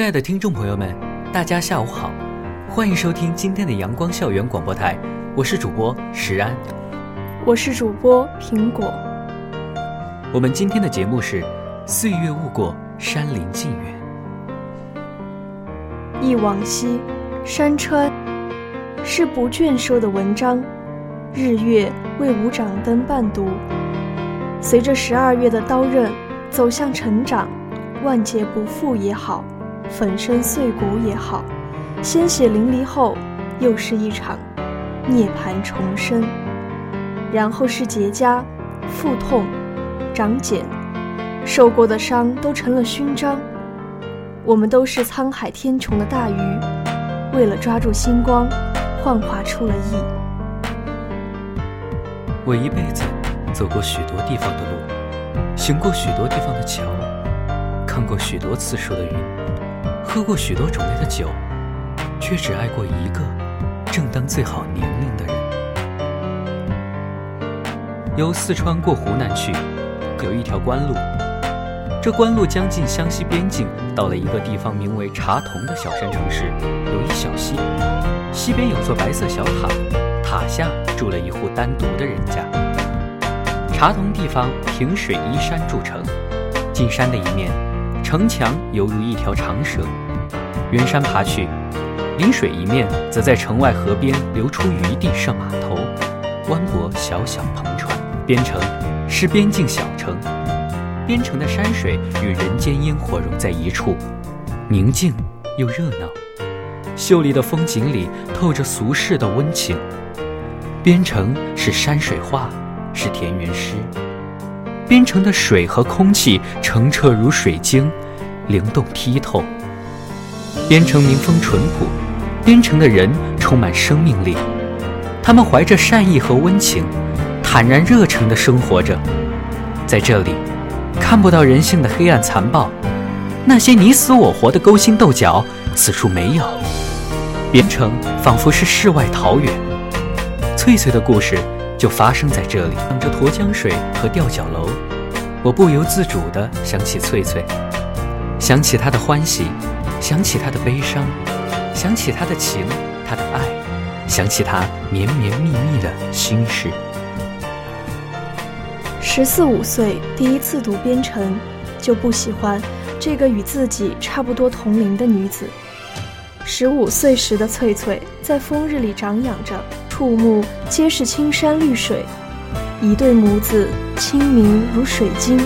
亲爱的听众朋友们，大家下午好，欢迎收听今天的阳光校园广播台，我是主播石安，我是主播苹果。我们今天的节目是《岁月误过，山林近远》。忆往昔，山川是不倦收的文章，日月为吾掌灯伴读。随着十二月的刀刃走向成长，万劫不复也好。粉身碎骨也好，鲜血淋漓后，又是一场涅槃重生。然后是结痂、腹痛、长茧，受过的伤都成了勋章。我们都是沧海天穹的大鱼，为了抓住星光，幻化出了翼。我一辈子走过许多地方的路，行过许多地方的桥，看过许多次数的云。喝过许多种类的酒，却只爱过一个正当最好年龄的人。由四川过湖南去，有一条官路。这官路将近湘西边境，到了一个地方名为茶峒的小山城市，有一小溪，溪边有座白色小塔，塔下住了一户单独的人家。茶峒地方平水依山筑城，进山的一面。城墙犹如一条长蛇，远山爬去，临水一面则在城外河边留出余地设码头，湾泊小小篷船。边城是边境小城，边城的山水与人间烟火融在一处，宁静又热闹。秀丽的风景里透着俗世的温情。边城是山水画，是田园诗。边城的水和空气澄澈如水晶，灵动剔透。边城民风淳朴，边城的人充满生命力，他们怀着善意和温情，坦然热诚地生活着。在这里，看不到人性的黑暗残暴，那些你死我活的勾心斗角，此处没有。边城仿佛是世外桃源。翠翠的故事。就发生在这里，望着沱江水和吊脚楼，我不由自主地想起翠翠，想起她的欢喜，想起她的悲伤，想起她的情，她的爱，想起她绵绵密密的心事。十四五岁第一次读编程，就不喜欢这个与自己差不多同龄的女子。十五岁时的翠翠在风日里长养着。触目皆是青山绿水，一对母子清明如水晶，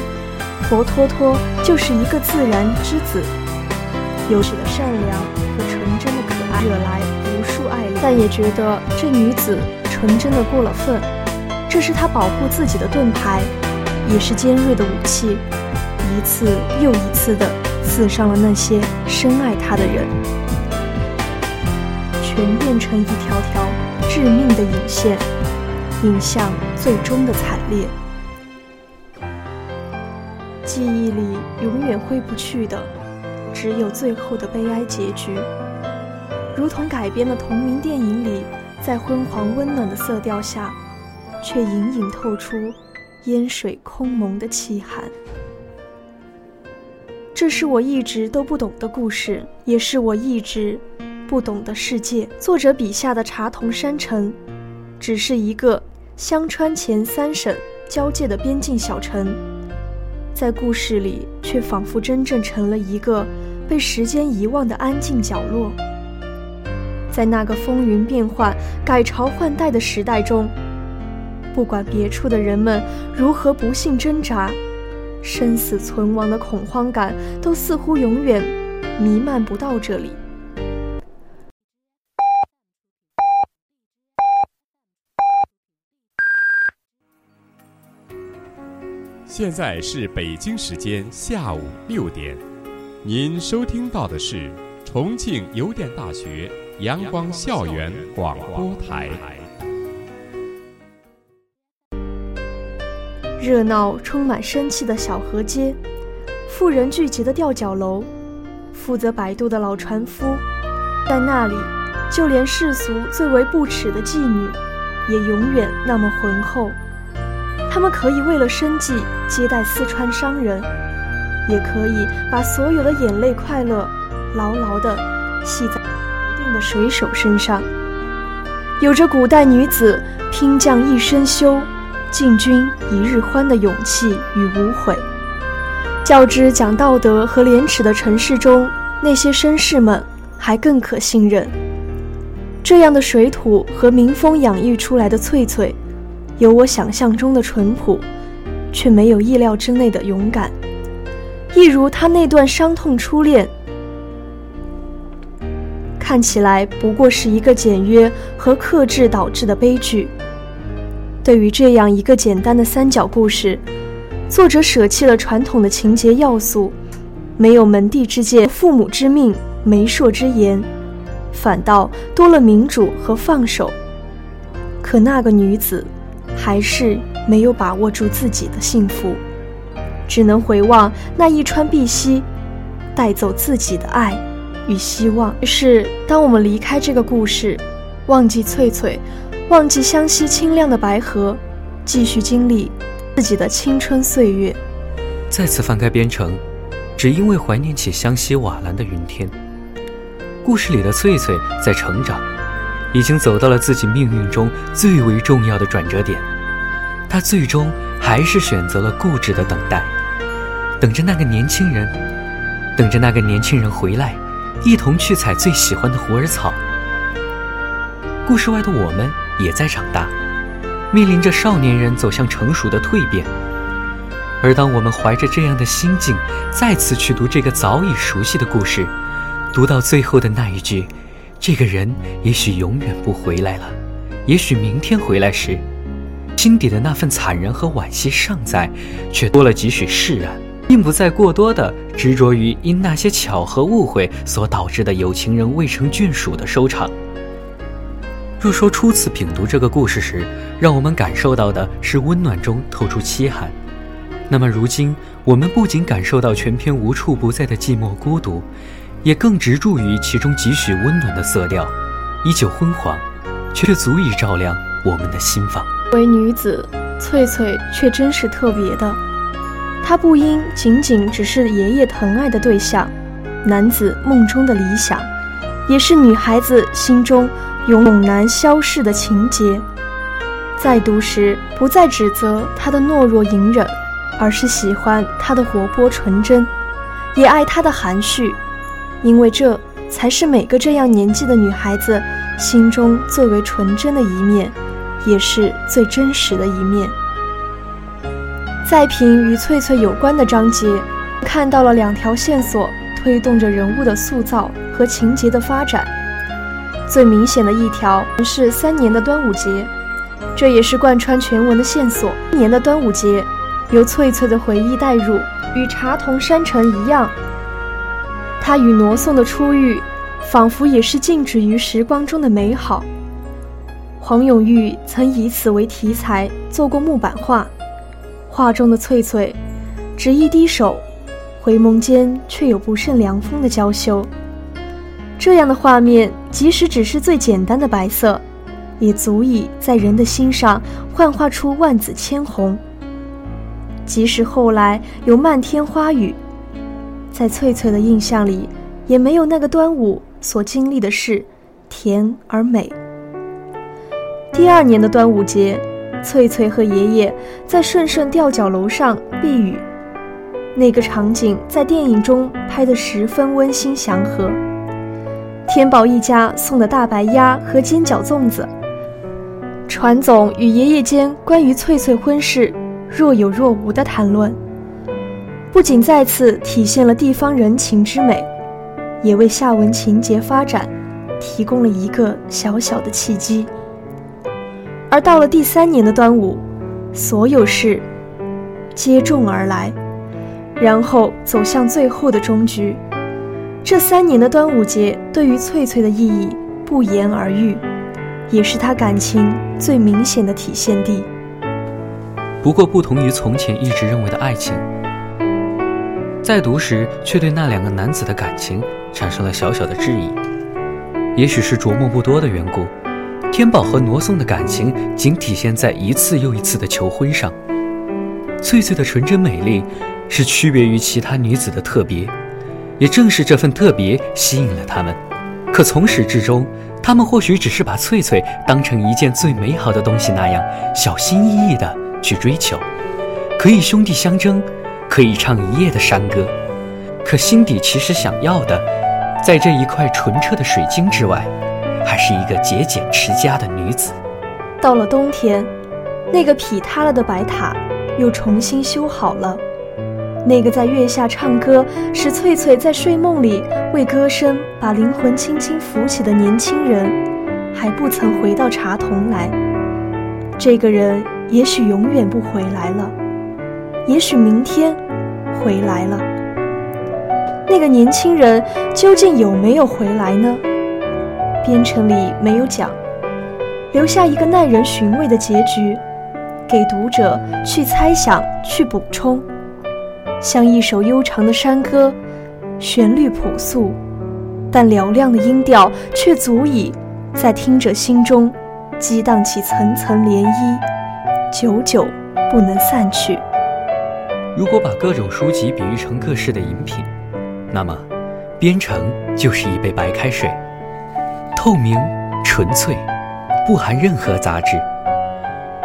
活脱脱就是一个自然之子。有时的善良和纯真的可爱，惹来无数爱恋，但也觉得这女子纯真的过了分。这是她保护自己的盾牌，也是尖锐的武器，一次又一次的刺伤了那些深爱她的人，全变成一条。致命的引线，引向最终的惨烈。记忆里永远挥不去的，只有最后的悲哀结局。如同改编的同名电影里，在昏黄温暖的色调下，却隐隐透出烟水空蒙的凄寒。这是我一直都不懂的故事，也是我一直。不懂的世界，作者笔下的茶桐山城，只是一个香川黔三省交界的边境小城，在故事里却仿佛真正成了一个被时间遗忘的安静角落。在那个风云变幻、改朝换代的时代中，不管别处的人们如何不幸挣扎，生死存亡的恐慌感都似乎永远弥漫不到这里。现在是北京时间下午六点，您收听到的是重庆邮电大学阳光校园广播台。热闹、充满生气的小河街，富人聚集的吊脚楼，负责摆渡的老船夫，在那里，就连世俗最为不耻的妓女，也永远那么浑厚。他们可以为了生计接待四川商人，也可以把所有的眼泪、快乐牢牢地系在定的水手身上。有着古代女子拼将一身休，进军一日欢的勇气与无悔。较之讲道德和廉耻的城市中那些绅士们，还更可信任。这样的水土和民风养育出来的翠翠。有我想象中的淳朴，却没有意料之内的勇敢。一如他那段伤痛初恋，看起来不过是一个简约和克制导致的悲剧。对于这样一个简单的三角故事，作者舍弃了传统的情节要素，没有门第之见、父母之命、媒妁之言，反倒多了民主和放手。可那个女子。还是没有把握住自己的幸福，只能回望那一川碧溪，带走自己的爱与希望。于是，当我们离开这个故事，忘记翠翠，忘记湘西清亮的白河，继续经历自己的青春岁月，再次翻开边城，只因为怀念起湘西瓦蓝的云天。故事里的翠翠在成长，已经走到了自己命运中最为重要的转折点。他最终还是选择了固执的等待，等着那个年轻人，等着那个年轻人回来，一同去采最喜欢的虎耳草。故事外的我们也在长大，面临着少年人走向成熟的蜕变。而当我们怀着这样的心境，再次去读这个早已熟悉的故事，读到最后的那一句“这个人也许永远不回来了，也许明天回来”时，心底的那份惨然和惋惜尚在，却多了几许释然，并不再过多的执着于因那些巧合误会所导致的有情人未成眷属的收场。若说初次品读这个故事时，让我们感受到的是温暖中透出凄寒，那么如今我们不仅感受到全篇无处不在的寂寞孤独，也更执着于其中几许温暖的色调，依旧昏黄，却足以照亮我们的心房。为女子，翠翠却真是特别的。她不应仅仅只是爷爷疼爱的对象，男子梦中的理想，也是女孩子心中永难消逝的情节。在读时，不再指责她的懦弱隐忍，而是喜欢她的活泼纯真，也爱她的含蓄，因为这才是每个这样年纪的女孩子心中最为纯真的一面。也是最真实的一面。再评与翠翠有关的章节，看到了两条线索推动着人物的塑造和情节的发展。最明显的一条是三年的端午节，这也是贯穿全文的线索。一年的端午节，由翠翠的回忆带入，与茶同山城一样，她与罗宋的初遇，仿佛也是静止于时光中的美好。黄永玉曾以此为题材做过木板画，画中的翠翠，只一低手，回眸间却有不胜凉风的娇羞。这样的画面，即使只是最简单的白色，也足以在人的心上幻化出万紫千红。即使后来有漫天花雨，在翠翠的印象里，也没有那个端午所经历的事甜而美。第二年的端午节，翠翠和爷爷在顺顺吊脚楼上避雨，那个场景在电影中拍得十分温馨祥和。天宝一家送的大白鸭和煎饺粽子，船总与爷爷间关于翠翠婚事若有若无的谈论，不仅再次体现了地方人情之美，也为下文情节发展提供了一个小小的契机。而到了第三年的端午，所有事接踵而来，然后走向最后的终局。这三年的端午节对于翠翠的意义不言而喻，也是她感情最明显的体现地。不过，不同于从前一直认为的爱情，在读时却对那两个男子的感情产生了小小的质疑。也许是琢磨不多的缘故，天宝和罗宋的感情仅体现在一次又一次的求婚上。翠翠的纯真美丽，是区别于其他女子的特别。也正是这份特别吸引了他们，可从始至终，他们或许只是把翠翠当成一件最美好的东西那样，小心翼翼地去追求，可以兄弟相争，可以唱一夜的山歌，可心底其实想要的，在这一块纯澈的水晶之外，还是一个节俭持家的女子。到了冬天，那个劈塌了的白塔又重新修好了。那个在月下唱歌，使翠翠在睡梦里为歌声把灵魂轻轻扶起的年轻人，还不曾回到茶童来。这个人也许永远不回来了，也许明天回来了。那个年轻人究竟有没有回来呢？编程里没有讲，留下一个耐人寻味的结局，给读者去猜想、去补充。像一首悠长的山歌，旋律朴素，但嘹亮的音调却足以在听者心中激荡起层层涟漪，久久不能散去。如果把各种书籍比喻成各式的饮品，那么《编程》就是一杯白开水，透明、纯粹，不含任何杂质。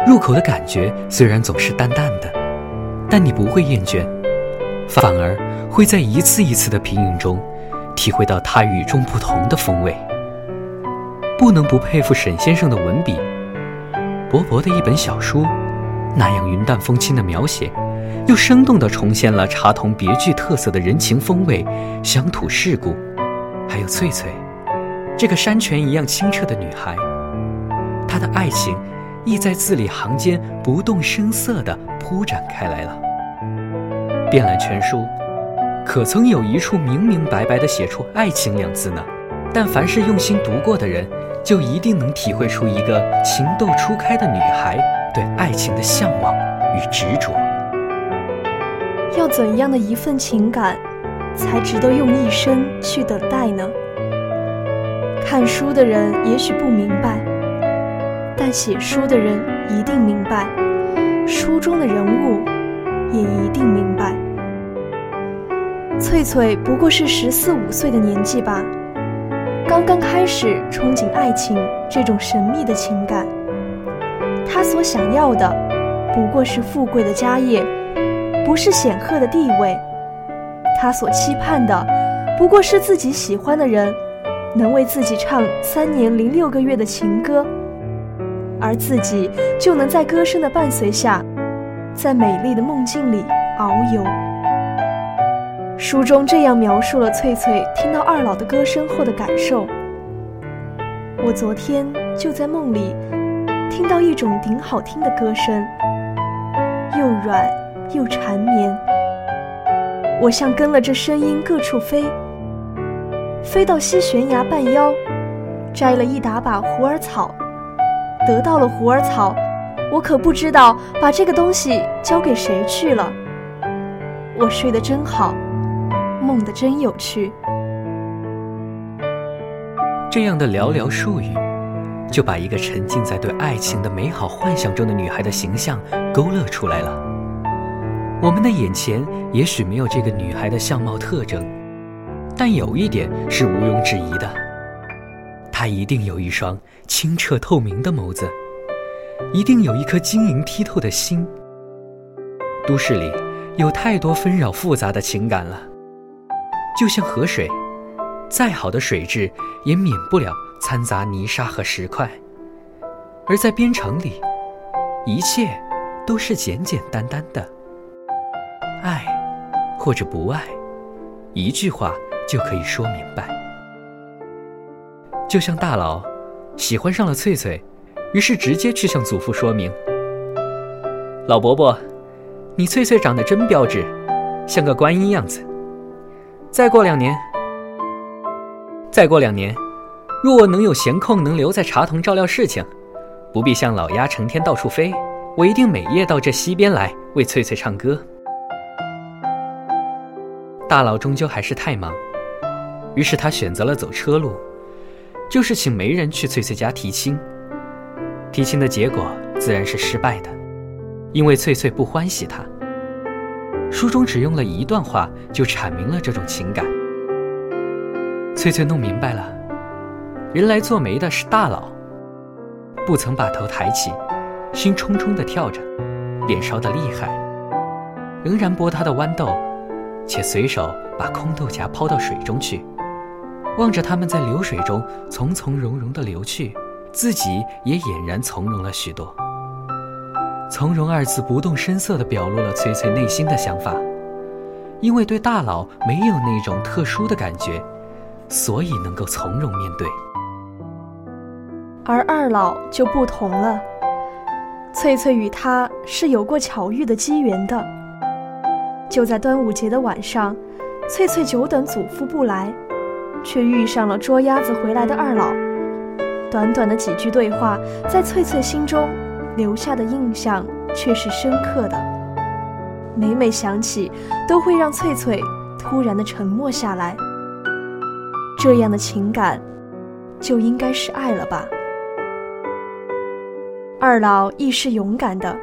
入口的感觉虽然总是淡淡的，但你不会厌倦。反而会在一次一次的品饮中，体会到它与众不同的风味。不能不佩服沈先生的文笔，薄薄的一本小书，那样云淡风轻的描写，又生动地重现了茶童别具特色的人情风味、乡土世故，还有翠翠，这个山泉一样清澈的女孩，她的爱情亦在字里行间不动声色地铺展开来了。遍览全书，可曾有一处明明白白地写出“爱情”两字呢？但凡是用心读过的人，就一定能体会出一个情窦初开的女孩对爱情的向往与执着。要怎样的一份情感，才值得用一生去等待呢？看书的人也许不明白，但写书的人一定明白，书中的人物也一定明白。翠翠不过是十四五岁的年纪吧，刚刚开始憧憬爱情这种神秘的情感。她所想要的不过是富贵的家业，不是显赫的地位。她所期盼的不过是自己喜欢的人能为自己唱三年零六个月的情歌，而自己就能在歌声的伴随下，在美丽的梦境里遨游。书中这样描述了翠翠听到二老的歌声后的感受。我昨天就在梦里听到一种顶好听的歌声，又软又缠绵。我像跟了这声音各处飞，飞到西悬崖半腰，摘了一打把虎耳草。得到了虎耳草，我可不知道把这个东西交给谁去了。我睡得真好。梦得真有趣。这样的寥寥数语，就把一个沉浸在对爱情的美好幻想中的女孩的形象勾勒出来了。我们的眼前也许没有这个女孩的相貌特征，但有一点是毋庸置疑的：他一定有一双清澈透明的眸子，一定有一颗晶莹剔透的心。都市里有太多纷扰复杂的情感了。就像河水，再好的水质也免不了掺杂泥沙和石块；而在边城里，一切都是简简单单的。爱，或者不爱，一句话就可以说明白。就像大佬喜欢上了翠翠，于是直接去向祖父说明：“老伯伯，你翠翠长得真标致，像个观音样子。再过两年，再过两年，若我能有闲空，能留在茶棚照料事情，不必像老鸭成天到处飞，我一定每夜到这溪边来为翠翠唱歌。大佬终究还是太忙，于是他选择了走车路，就是请媒人去翠翠家提亲。提亲的结果自然是失败的，因为翠翠不欢喜他。书中只用了一段话就阐明了这种情感。翠翠弄明白了，人来做媒的是大佬，不曾把头抬起，心冲冲地跳着，脸烧得厉害，仍然剥他的豌豆，且随手把空豆荚抛到水中去，望着他们在流水中从从容容地流去。自己也俨然从容了许多。从容二字不动声色地表露了翠翠内心的想法，因为对大佬没有那种特殊的感觉，所以能够从容面对。而二老就不同了，翠翠与他是有过巧遇的机缘的。就在端午节的晚上，翠翠久等祖父不来，却遇上了捉鸭子回来的二老。短短的几句对话，在翠翠心中留下的印象却是深刻的。每每想起，都会让翠翠突然的沉默下来。这样的情感，就应该是爱了吧？二老亦是勇敢的。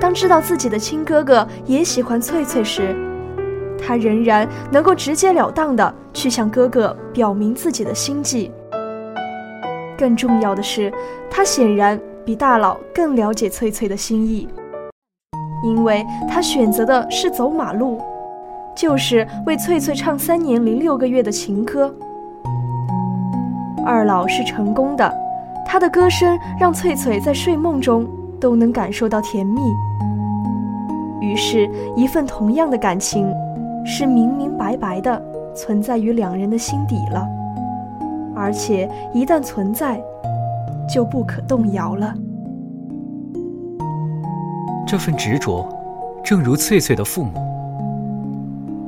当知道自己的亲哥哥也喜欢翠翠时，他仍然能够直截了当的去向哥哥表明自己的心迹。更重要的是，他显然比大佬更了解翠翠的心意，因为他选择的是走马路，就是为翠翠唱三年零六个月的情歌。二老是成功的，他的歌声让翠翠在睡梦中都能感受到甜蜜。于是，一份同样的感情，是明明白白的存在于两人的心底了。而且一旦存在，就不可动摇了。这份执着，正如翠翠的父母。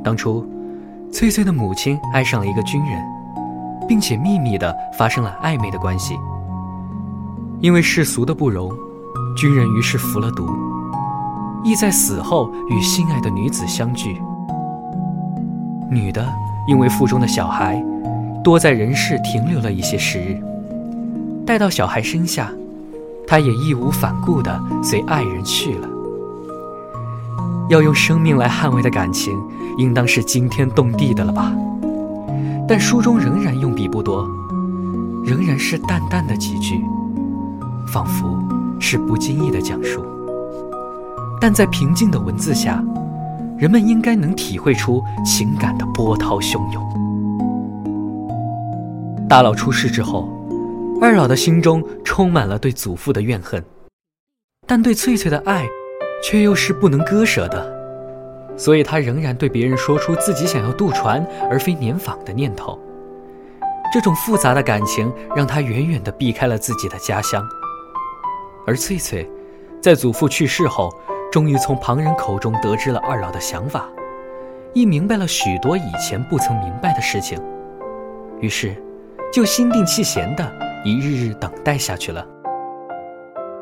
当初，翠翠的母亲爱上了一个军人，并且秘密的发生了暧昧的关系。因为世俗的不容，军人于是服了毒，意在死后与心爱的女子相聚。女的因为腹中的小孩。多在人世停留了一些时日，待到小孩生下，她也义无反顾地随爱人去了。要用生命来捍卫的感情，应当是惊天动地的了吧？但书中仍然用笔不多，仍然是淡淡的几句，仿佛是不经意的讲述。但在平静的文字下，人们应该能体会出情感的波涛汹涌。大佬出事之后，二老的心中充满了对祖父的怨恨，但对翠翠的爱，却又是不能割舍的，所以他仍然对别人说出自己想要渡船而非年访的念头。这种复杂的感情让他远远地避开了自己的家乡。而翠翠，在祖父去世后，终于从旁人口中得知了二老的想法，亦明白了许多以前不曾明白的事情，于是。就心定气闲的一日日等待下去了。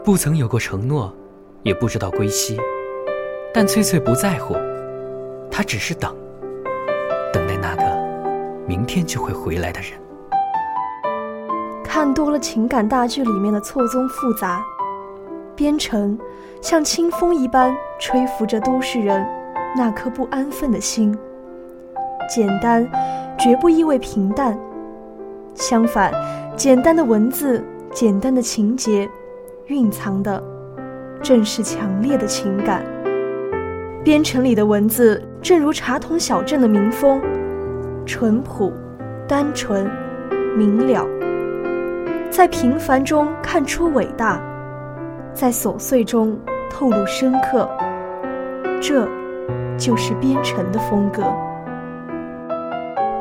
不曾有过承诺，也不知道归期，但翠翠不在乎，她只是等，等待那个明天就会回来的人。看多了情感大剧里面的错综复杂，边城像清风一般吹拂着都市人那颗不安分的心。简单，绝不意味平淡。相反，简单的文字、简单的情节，蕴藏的正是强烈的情感。边城里的文字，正如茶桶小镇的民风，淳朴、单纯、明了，在平凡中看出伟大，在琐碎中透露深刻。这，就是边城的风格。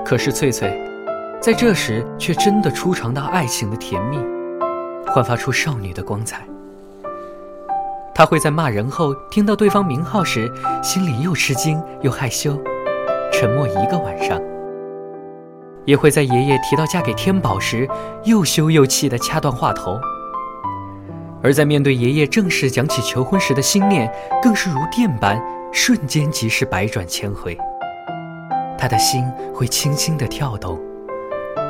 可是翠翠。在这时，却真的初尝到爱情的甜蜜，焕发出少女的光彩。她会在骂人后听到对方名号时，心里又吃惊又害羞，沉默一个晚上；也会在爷爷提到嫁给天宝时，又羞又气地掐断话头。而在面对爷爷正式讲起求婚时的心念，更是如电般，瞬间即是百转千回。他的心会轻轻地跳动，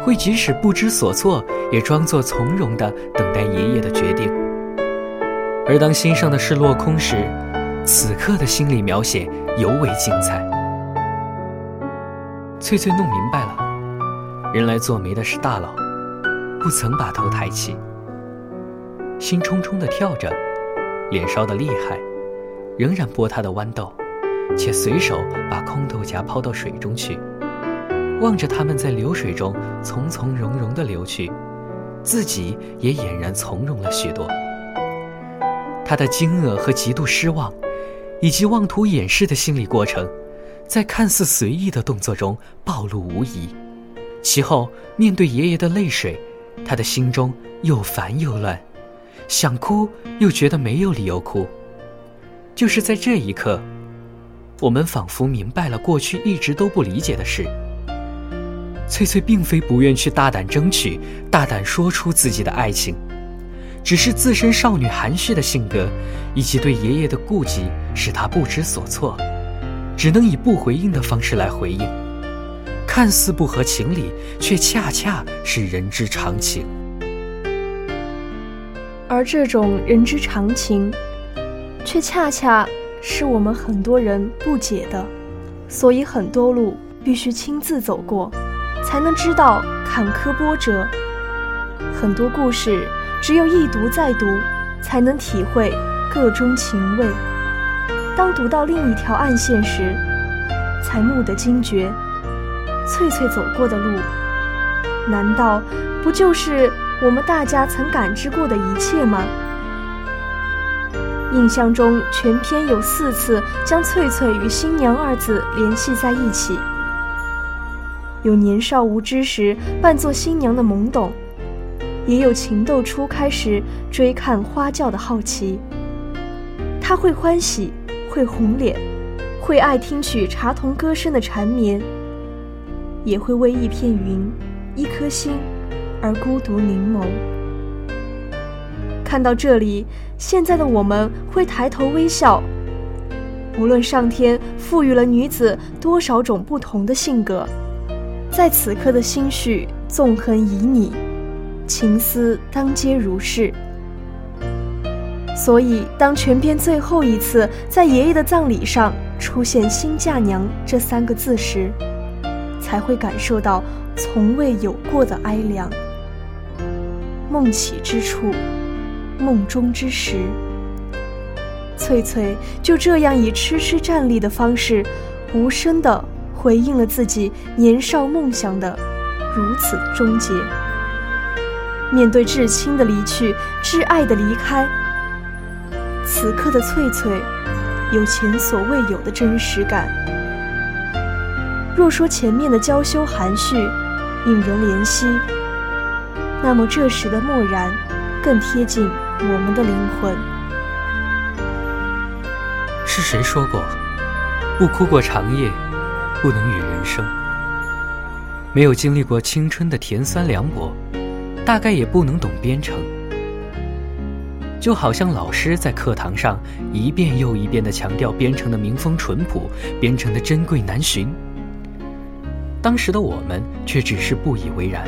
会即使不知所措，也装作从容地等待爷爷的决定。而当心上的事落空时，此刻的心理描写尤为精彩。翠翠弄明白了，人来做媒的是大佬，不曾把头抬起。心冲冲地跳着，脸烧得厉害，仍然剥他的豌豆，且随手把空豆荚抛到水中去，望着他们在流水中从从容容地流去，自己也俨然从容了许多。他的惊愕和极度失望，以及妄图掩饰的心理过程，在看似随意的动作中暴露无遗。其后面对爷爷的泪水，他的心中又烦又乱。想哭，又觉得没有理由哭。就是在这一刻，我们仿佛明白了过去一直都不理解的事。翠翠并非不愿去大胆争取、大胆说出自己的爱情，只是自身少女含蓄的性格，以及对爷爷的顾忌，使她不知所措，只能以不回应的方式来回应。看似不合情理，却恰恰是人之常情。而这种人之常情，却恰恰是我们很多人不解的，所以很多路必须亲自走过，才能知道坎坷波折；很多故事只有一读再读，才能体会个中情味。当读到另一条暗线时，才蓦地惊觉，翠翠走过的路，难道不就是？我们大家曾感知过的一切吗？印象中，全篇有四次将翠翠与新娘二字联系在一起。有年少无知时扮作新娘的懵懂，也有情窦初开时追看花轿的好奇。他会欢喜，会红脸，会爱听取茶童歌声的缠绵，也会为一片云，一颗心。而孤独凝眸。看到这里，现在的我们会抬头微笑。无论上天赋予了女子多少种不同的性格，在此刻的心绪纵横旖旎，情思当皆如是。所以，当全篇最后一次在爷爷的葬礼上出现“新嫁娘”这三个字时，才会感受到从未有过的哀凉。梦起之处，梦中之时，翠翠就这样以痴痴站立的方式，无声地回应了自己年少梦想的如此终结。面对至亲的离去，挚爱的离开，此刻的翠翠有前所未有的真实感。若说前面的娇羞含蓄，引人怜惜。那么这时的漠然，更贴近我们的灵魂。是谁说过，不哭过长夜，不能与人生？没有经历过青春的甜酸凉薄，大概也不能懂编程。就好像老师在课堂上一遍又一遍地强调编程的民风淳朴，编程的珍贵难寻。当时的我们却只是不以为然。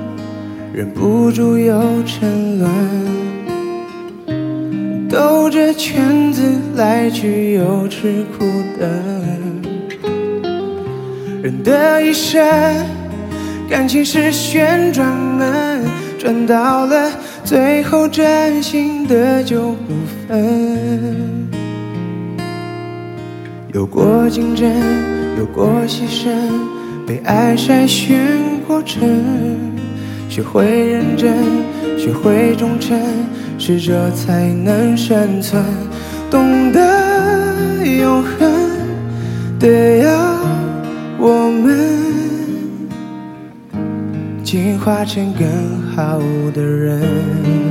忍不住又沉沦，兜着圈子。来去又吃苦的。人的一生，感情是旋转门，转到了最后，真心的就不分。有过竞争，有过牺牲，被爱筛选过程，学会认真，学会忠诚，适者才能生存。懂得永恒，得要我们进化成更好的人。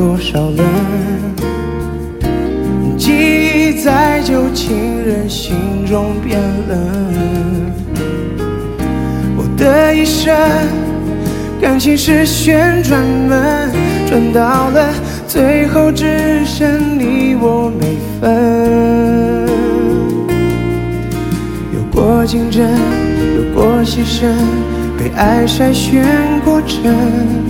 多少人？记忆在旧情人心中变冷。我的一生，感情是旋转门，转到了最后只剩你我没分。有过竞争，有过牺牲，被爱筛选过程。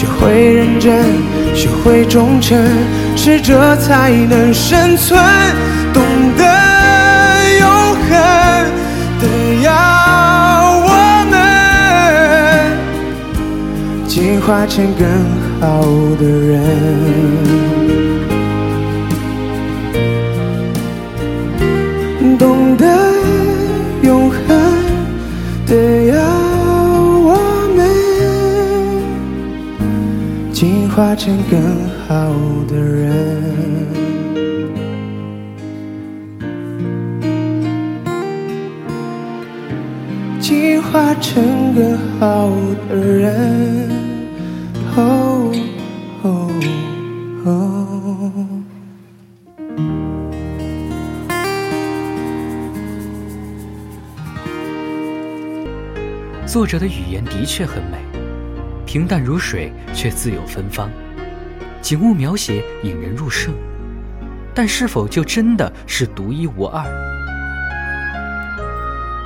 学会认真，学会忠诚，适者才能生存。懂得永恒，得要我们进化成更好的人。懂得永恒，得要。化成更好的人，进化成更好的人。哦哦哦。作者的语言的确很美。平淡如水，却自有芬芳；景物描写引人入胜，但是否就真的是独一无二？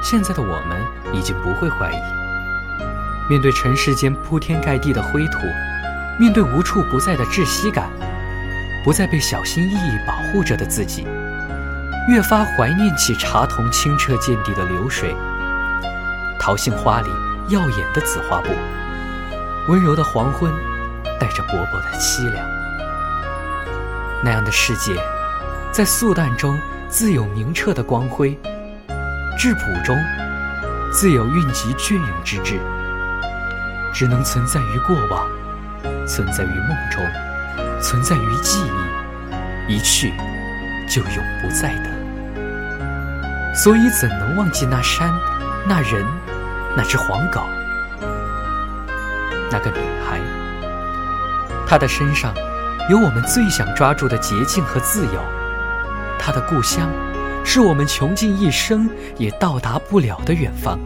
现在的我们已经不会怀疑，面对尘世间铺天盖地的灰土，面对无处不在的窒息感，不再被小心翼翼保护着的自己，越发怀念起茶桐清澈见底的流水，桃杏花里耀眼的紫花布。温柔的黄昏，带着薄薄的凄凉。那样的世界，在素淡中自有明澈的光辉，质朴中自有蕴集隽永之志。只能存在于过往，存在于梦中，存在于记忆，一去就永不再的。所以，怎能忘记那山、那人、那只黄狗？那个女孩，她的身上有我们最想抓住的捷径和自由。她的故乡，是我们穷尽一生也到达不了的远方。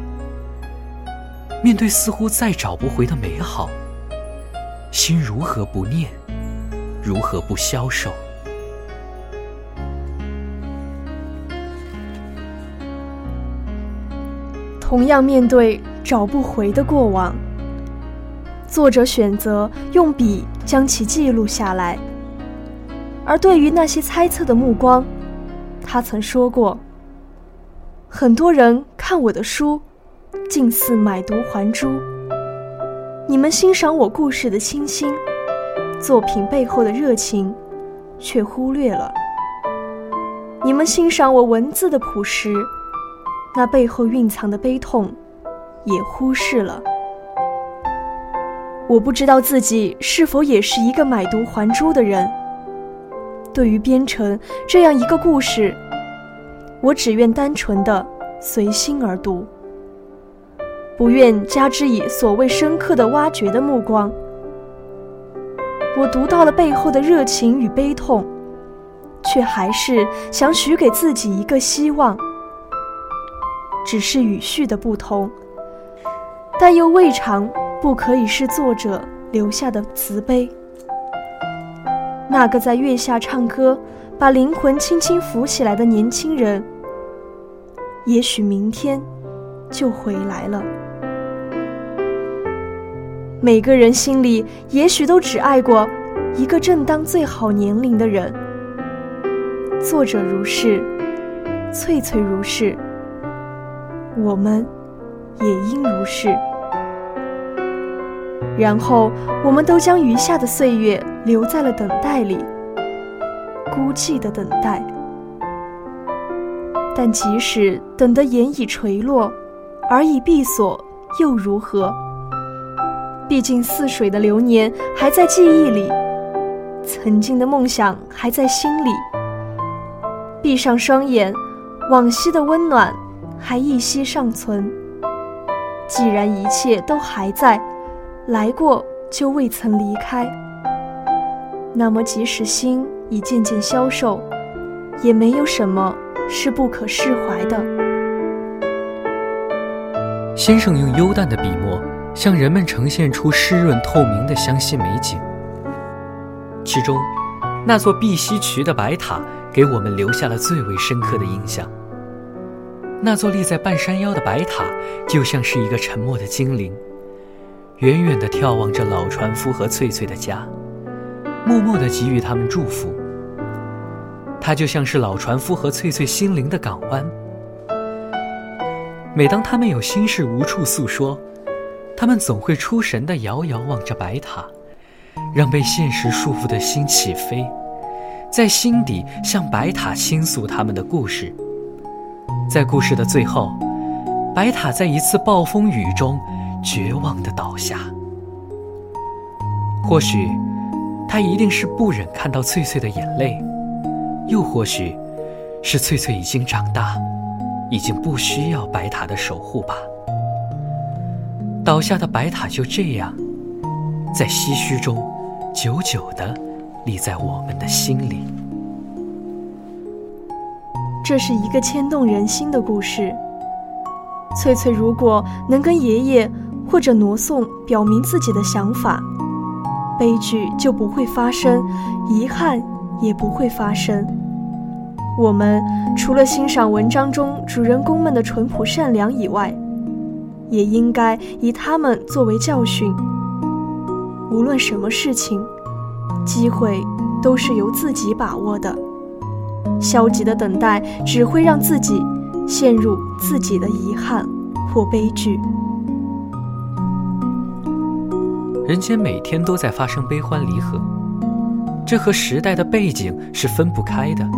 面对似乎再找不回的美好，心如何不念？如何不消瘦？同样面对找不回的过往。作者选择用笔将其记录下来，而对于那些猜测的目光，他曾说过：“很多人看我的书，近似买椟还珠。你们欣赏我故事的清新，作品背后的热情，却忽略了；你们欣赏我文字的朴实，那背后蕴藏的悲痛，也忽视了。我不知道自己是否也是一个买椟还珠的人。对于编程这样一个故事，我只愿单纯的随心而读。不愿加之以所谓深刻的挖掘的目光。我读到了背后的热情与悲痛，却还是想许给自己一个希望。只是语序的不同，但又未尝不可以是作者留下的慈悲。那个在月下唱歌，把灵魂轻轻浮起来的年轻人，也许明天就回来了。每个人心里也许都只爱过一个正当最好年龄的人。作者如是，翠翠如是，我们也应如是。然后，我们都将余下的岁月留在了等待里，孤寂的等待。但即使等得眼已垂落，耳已闭锁，又如何？毕竟，似水的流年还在记忆里，曾经的梦想还在心里。闭上双眼，往昔的温暖还依稀尚存。既然一切都还在，来过就未曾离开，那么即使心已渐渐消瘦，也没有什么是不可释怀的。先生用幽淡的笔墨。向人们呈现出湿润透明的湘西美景，其中，那座碧溪渠的白塔给我们留下了最为深刻的印象。那座立在半山腰的白塔，就像是一个沉默的精灵，远远地眺望着老船夫和翠翠的家，默默地给予他们祝福。他就像是老船夫和翠翠心灵的港湾。每当他们有心事无处诉说，他们总会出神地遥遥望着白塔，让被现实束缚的心起飞，在心底向白塔倾诉他们的故事。在故事的最后，白塔在一次暴风雨中绝望地倒下。或许，他一定是不忍看到翠翠的眼泪，又或许，是翠翠已经长大，已经不需要白塔的守护吧。倒下的白塔就这样，在唏嘘中，久久地立在我们的心里。这是一个牵动人心的故事。翠翠如果能跟爷爷或者挪送表明自己的想法，悲剧就不会发生，遗憾也不会发生。我们除了欣赏文章中主人公们的淳朴善良以外，也应该以他们作为教训。无论什么事情，机会都是由自己把握的。消极的等待只会让自己陷入自己的遗憾或悲剧。人间每天都在发生悲欢离合，这和时代的背景是分不开的。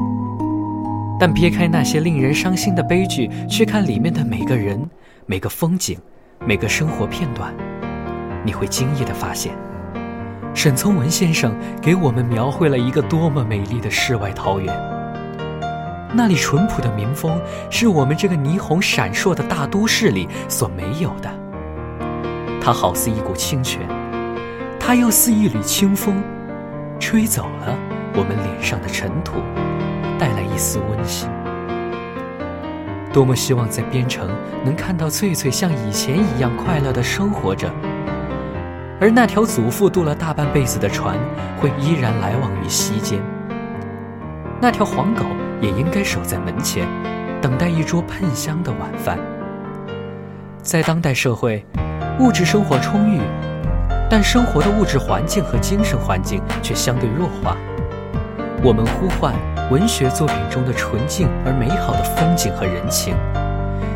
但撇开那些令人伤心的悲剧，去看里面的每个人。每个风景，每个生活片段，你会惊异地发现，沈从文先生给我们描绘了一个多么美丽的世外桃源。那里淳朴的民风，是我们这个霓虹闪烁的大都市里所没有的。它好似一股清泉，它又似一缕清风，吹走了我们脸上的尘土，带来一丝温馨。多么希望在边城能看到翠翠像以前一样快乐地生活着，而那条祖父渡了大半辈子的船会依然来往于溪间。那条黄狗也应该守在门前，等待一桌喷香的晚饭。在当代社会，物质生活充裕，但生活的物质环境和精神环境却相对弱化。我们呼唤。文学作品中的纯净而美好的风景和人情，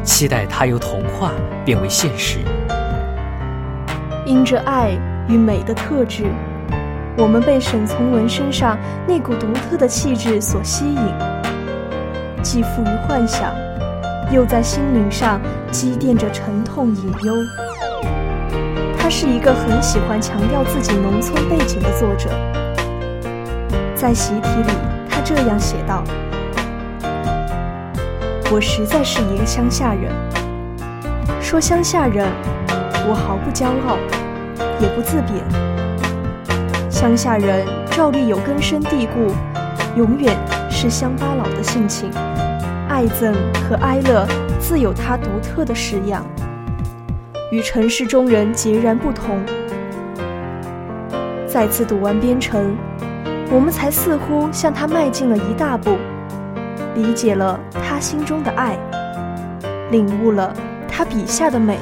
期待它由童话变为现实。因着爱与美的特质，我们被沈从文身上那股独特的气质所吸引，既富于幻想，又在心灵上积淀着沉痛隐忧。他是一个很喜欢强调自己农村背景的作者，在习题里，他这样写道。我实在是一个乡下人。说乡下人，我毫不骄傲，也不自贬。乡下人照例有根深蒂固，永远是乡巴佬的性情，爱憎和哀乐自有他独特的式样，与城市中人截然不同。再次读完《边城》，我们才似乎向他迈进了一大步。理解了他心中的爱，领悟了他笔下的美。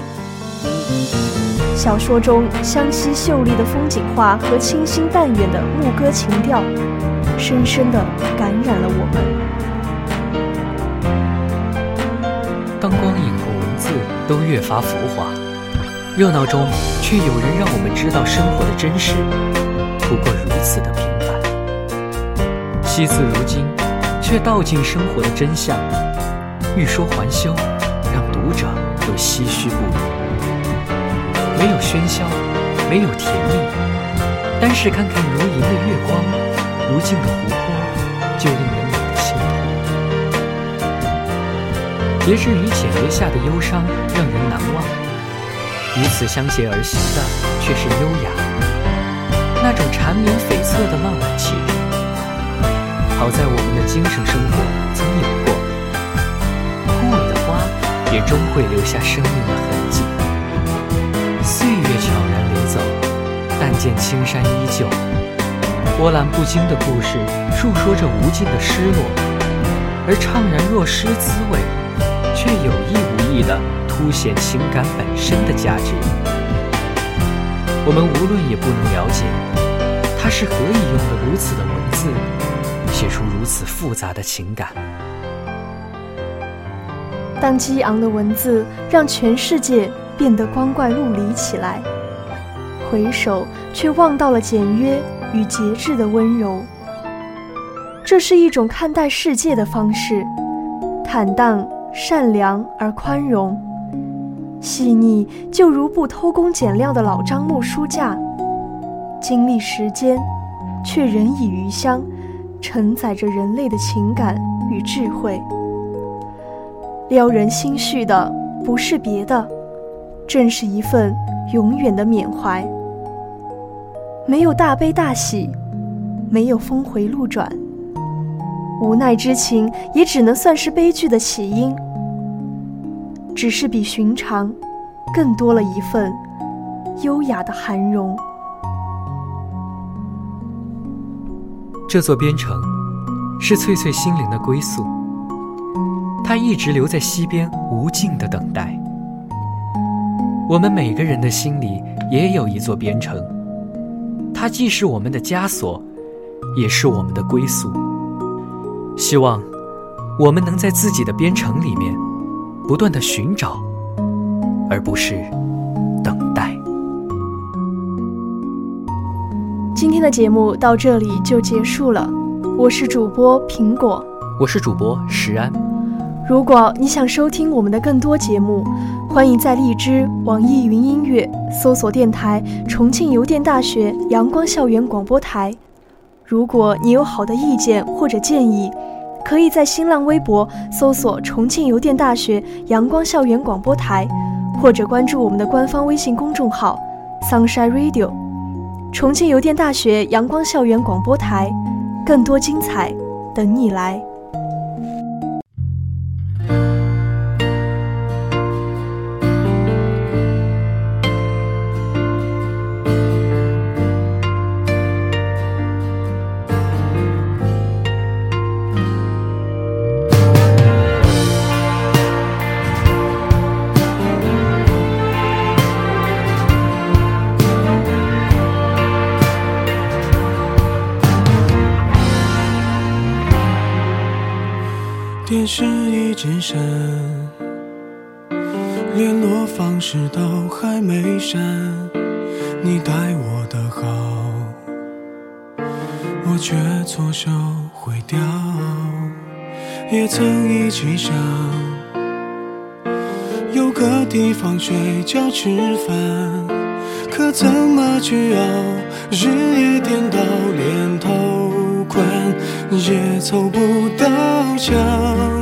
小说中湘西秀丽的风景画和清新淡远的牧歌情调，深深地感染了我们。当光影和文字都越发浮华，热闹中却有人让我们知道生活的真实，不过如此的平凡。惜字如金。却道尽生活的真相，欲说还休，让读者都唏嘘不已。没有喧嚣，没有甜蜜，单是看看如银的月光，如镜的湖泊，就令人美得心痛。别致于简约下的忧伤，让人难忘。与此相携而行的，却是优雅，那种缠绵悱恻的浪漫气质。好在我们的精神生活曾有过，枯萎的花也终会留下生命的痕迹。岁月悄然流走，但见青山依旧。波澜不惊的故事述说着无尽的失落，而怅然若失滋味，却有意无意地凸显情感本身的价值。我们无论也不能了解，他是何以用了如此的文字。写出如此复杂的情感。当激昂的文字让全世界变得光怪陆离起来，回首却望到了简约与节制的温柔。这是一种看待世界的方式，坦荡、善良而宽容，细腻就如不偷工减料的老樟木书架，经历时间，却仍以余香。承载着人类的情感与智慧，撩人心绪的不是别的，正是一份永远的缅怀。没有大悲大喜，没有峰回路转，无奈之情也只能算是悲剧的起因，只是比寻常更多了一份优雅的涵容。这座边城，是翠翠心灵的归宿。她一直留在西边，无尽的等待。我们每个人的心里也有一座边城，它既是我们的枷锁，也是我们的归宿。希望我们能在自己的编程里面，不断的寻找，而不是等待。今天的节目到这里就结束了，我是主播苹果，我是主播石安。如果你想收听我们的更多节目，欢迎在荔枝、网易云音乐搜索电台“重庆邮电大学阳光校园广播台”。如果你有好的意见或者建议，可以在新浪微博搜索“重庆邮电大学阳光校园广播台”，或者关注我们的官方微信公众号 “Sunshine Radio”。重庆邮电大学阳光校园广播台，更多精彩等你来。联络方式都还没删，你待我的好，我却错手毁掉。也曾一起想有个地方睡觉吃饭，可怎么去熬？日夜颠倒，连头款也凑不到墙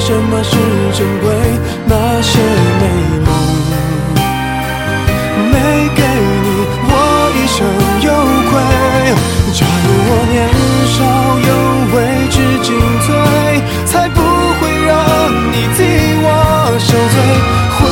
什么是珍贵，那些美丽没给你，我一生有愧。假如我年少有为知进退，才不会让你替我受罪。